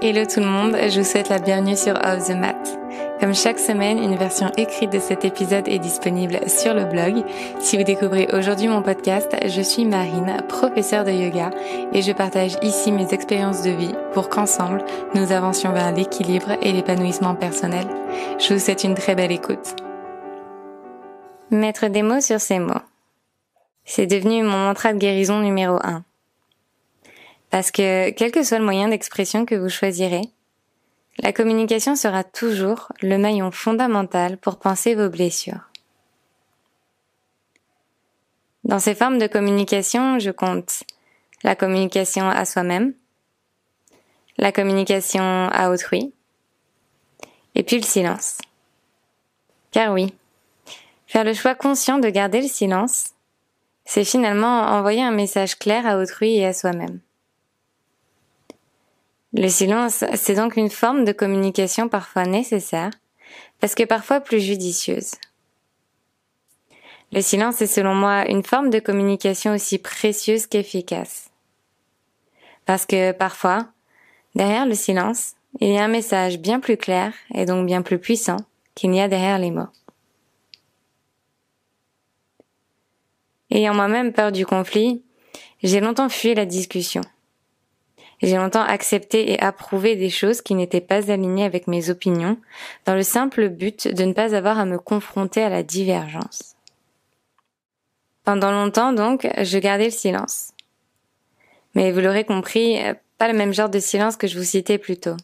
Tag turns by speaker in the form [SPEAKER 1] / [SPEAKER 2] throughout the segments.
[SPEAKER 1] Hello tout le monde, je vous souhaite la bienvenue sur Off the Mat. Comme chaque semaine, une version écrite de cet épisode est disponible sur le blog. Si vous découvrez aujourd'hui mon podcast, je suis Marine, professeure de yoga, et je partage ici mes expériences de vie pour qu'ensemble, nous avancions vers l'équilibre et l'épanouissement personnel. Je vous souhaite une très belle écoute. Mettre des mots sur ces mots. C'est devenu mon mantra de guérison numéro 1. Parce que quel que soit le moyen d'expression que vous choisirez, la communication sera toujours le maillon fondamental pour penser vos blessures. Dans ces formes de communication, je compte la communication à soi-même, la communication à autrui, et puis le silence. Car oui, faire le choix conscient de garder le silence, c'est finalement envoyer un message clair à autrui et à soi-même. Le silence, c'est donc une forme de communication parfois nécessaire, parce que parfois plus judicieuse. Le silence est selon moi une forme de communication aussi précieuse qu'efficace. Parce que parfois, derrière le silence, il y a un message bien plus clair et donc bien plus puissant qu'il n'y a derrière les mots. Ayant moi-même peur du conflit, j'ai longtemps fui la discussion. J'ai longtemps accepté et approuvé des choses qui n'étaient pas alignées avec mes opinions, dans le simple but de ne pas avoir à me confronter à la divergence. Pendant longtemps, donc, je gardais le silence. Mais vous l'aurez compris, pas le même genre de silence que je vous citais plus tôt.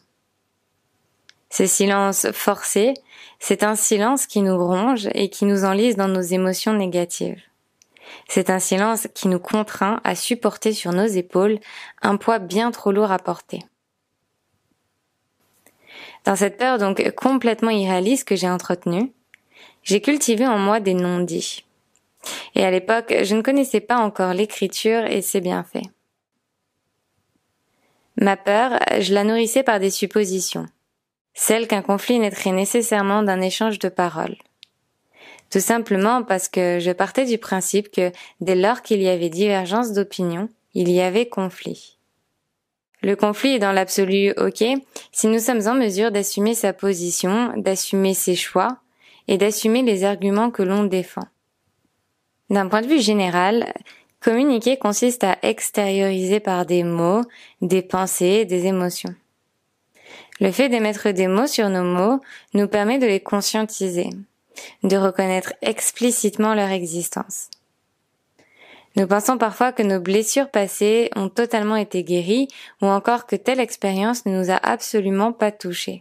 [SPEAKER 1] Ce silence forcé, c'est un silence qui nous ronge et qui nous enlise dans nos émotions négatives. C'est un silence qui nous contraint à supporter sur nos épaules un poids bien trop lourd à porter. Dans cette peur donc complètement irréaliste que j'ai entretenue, j'ai cultivé en moi des non-dits. Et à l'époque, je ne connaissais pas encore l'écriture et ses bienfaits. Ma peur, je la nourrissais par des suppositions. Celle qu'un conflit naîtrait nécessairement d'un échange de paroles. Tout simplement parce que je partais du principe que dès lors qu'il y avait divergence d'opinion, il y avait conflit. Le conflit est dans l'absolu ok si nous sommes en mesure d'assumer sa position, d'assumer ses choix et d'assumer les arguments que l'on défend. D'un point de vue général, communiquer consiste à extérioriser par des mots, des pensées, des émotions. Le fait d'émettre des mots sur nos mots nous permet de les conscientiser de reconnaître explicitement leur existence. Nous pensons parfois que nos blessures passées ont totalement été guéries ou encore que telle expérience ne nous a absolument pas touchés.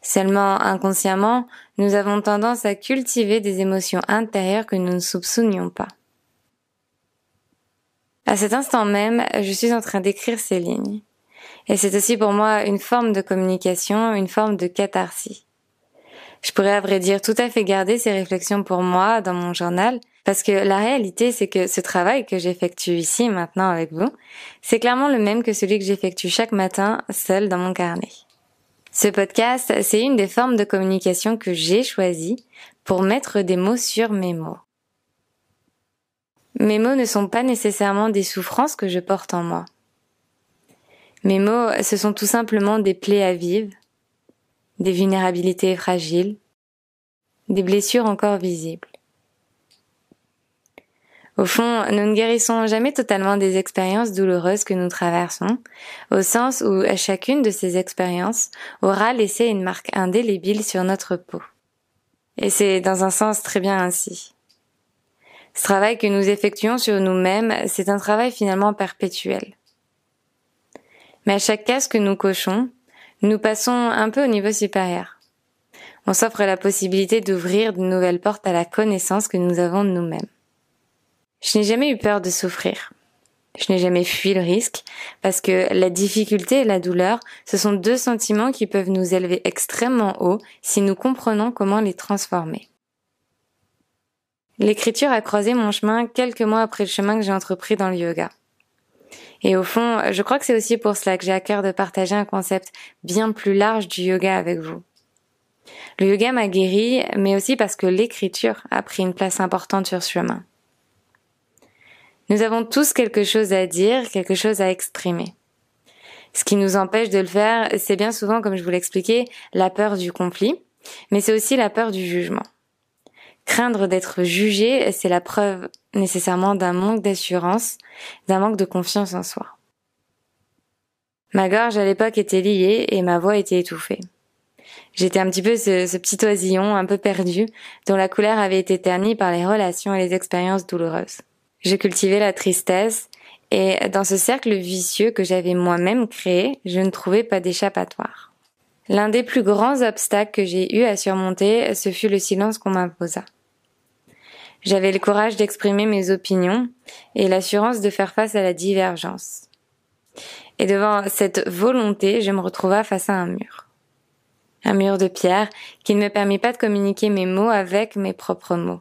[SPEAKER 1] Seulement inconsciemment, nous avons tendance à cultiver des émotions intérieures que nous ne soupçonnions pas. À cet instant même, je suis en train d'écrire ces lignes. Et c'est aussi pour moi une forme de communication, une forme de catharsis. Je pourrais à vrai dire tout à fait garder ces réflexions pour moi dans mon journal, parce que la réalité c'est que ce travail que j'effectue ici maintenant avec vous, c'est clairement le même que celui que j'effectue chaque matin seul dans mon carnet. Ce podcast, c'est une des formes de communication que j'ai choisi pour mettre des mots sur mes mots. Mes mots ne sont pas nécessairement des souffrances que je porte en moi. Mes mots, ce sont tout simplement des plaies à vivre, des vulnérabilités fragiles, des blessures encore visibles. Au fond, nous ne guérissons jamais totalement des expériences douloureuses que nous traversons, au sens où chacune de ces expériences aura laissé une marque indélébile sur notre peau. Et c'est dans un sens très bien ainsi. Ce travail que nous effectuons sur nous-mêmes, c'est un travail finalement perpétuel. Mais à chaque case que nous cochons, nous passons un peu au niveau supérieur. On s'offre la possibilité d'ouvrir de nouvelles portes à la connaissance que nous avons de nous-mêmes. Je n'ai jamais eu peur de souffrir. Je n'ai jamais fui le risque parce que la difficulté et la douleur, ce sont deux sentiments qui peuvent nous élever extrêmement haut si nous comprenons comment les transformer. L'écriture a croisé mon chemin quelques mois après le chemin que j'ai entrepris dans le yoga. Et au fond, je crois que c'est aussi pour cela que j'ai à cœur de partager un concept bien plus large du yoga avec vous. Le yoga m'a guéri, mais aussi parce que l'écriture a pris une place importante sur ce chemin. Nous avons tous quelque chose à dire, quelque chose à exprimer. Ce qui nous empêche de le faire, c'est bien souvent, comme je vous l'expliquais, la peur du conflit, mais c'est aussi la peur du jugement. Craindre d'être jugé, c'est la preuve nécessairement d'un manque d'assurance, d'un manque de confiance en soi. Ma gorge à l'époque était liée et ma voix était étouffée. J'étais un petit peu ce, petit oisillon un peu perdu, dont la couleur avait été ternie par les relations et les expériences douloureuses. Je cultivais la tristesse, et dans ce cercle vicieux que j'avais moi-même créé, je ne trouvais pas d'échappatoire. L'un des plus grands obstacles que j'ai eu à surmonter, ce fut le silence qu'on m'imposa. J'avais le courage d'exprimer mes opinions et l'assurance de faire face à la divergence. Et devant cette volonté, je me retrouva face à un mur. Un mur de pierre qui ne me permit pas de communiquer mes mots avec mes propres mots.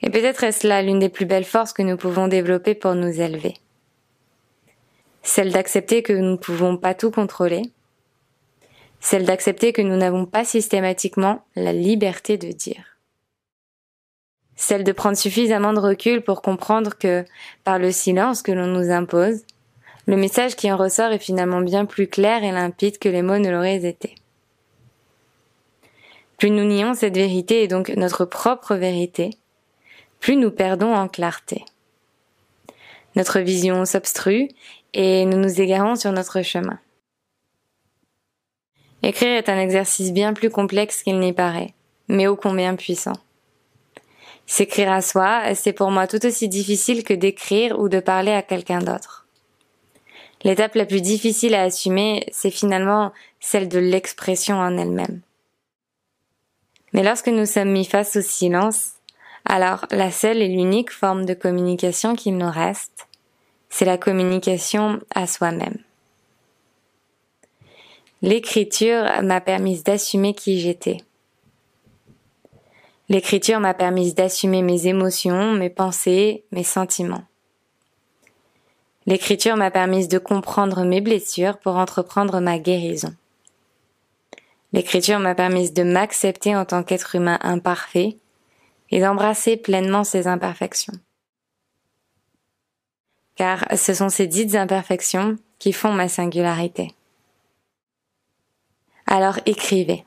[SPEAKER 1] Et peut-être est-ce là l'une des plus belles forces que nous pouvons développer pour nous élever. Celle d'accepter que nous ne pouvons pas tout contrôler. Celle d'accepter que nous n'avons pas systématiquement la liberté de dire. Celle de prendre suffisamment de recul pour comprendre que, par le silence que l'on nous impose, le message qui en ressort est finalement bien plus clair et limpide que les mots ne l'auraient été. Plus nous nions cette vérité et donc notre propre vérité, plus nous perdons en clarté. Notre vision s'obstrue et nous nous égarons sur notre chemin. Écrire est un exercice bien plus complexe qu'il n'y paraît, mais ô combien puissant. S'écrire à soi, c'est pour moi tout aussi difficile que d'écrire ou de parler à quelqu'un d'autre. L'étape la plus difficile à assumer, c'est finalement celle de l'expression en elle-même. Mais lorsque nous sommes mis face au silence, alors la seule et l'unique forme de communication qu'il nous reste, c'est la communication à soi-même. L'écriture m'a permis d'assumer qui j'étais. L'écriture m'a permis d'assumer mes émotions, mes pensées, mes sentiments. L'écriture m'a permis de comprendre mes blessures pour entreprendre ma guérison. L'écriture m'a permis de m'accepter en tant qu'être humain imparfait et d'embrasser pleinement ses imperfections. Car ce sont ces dites imperfections qui font ma singularité. Alors écrivez.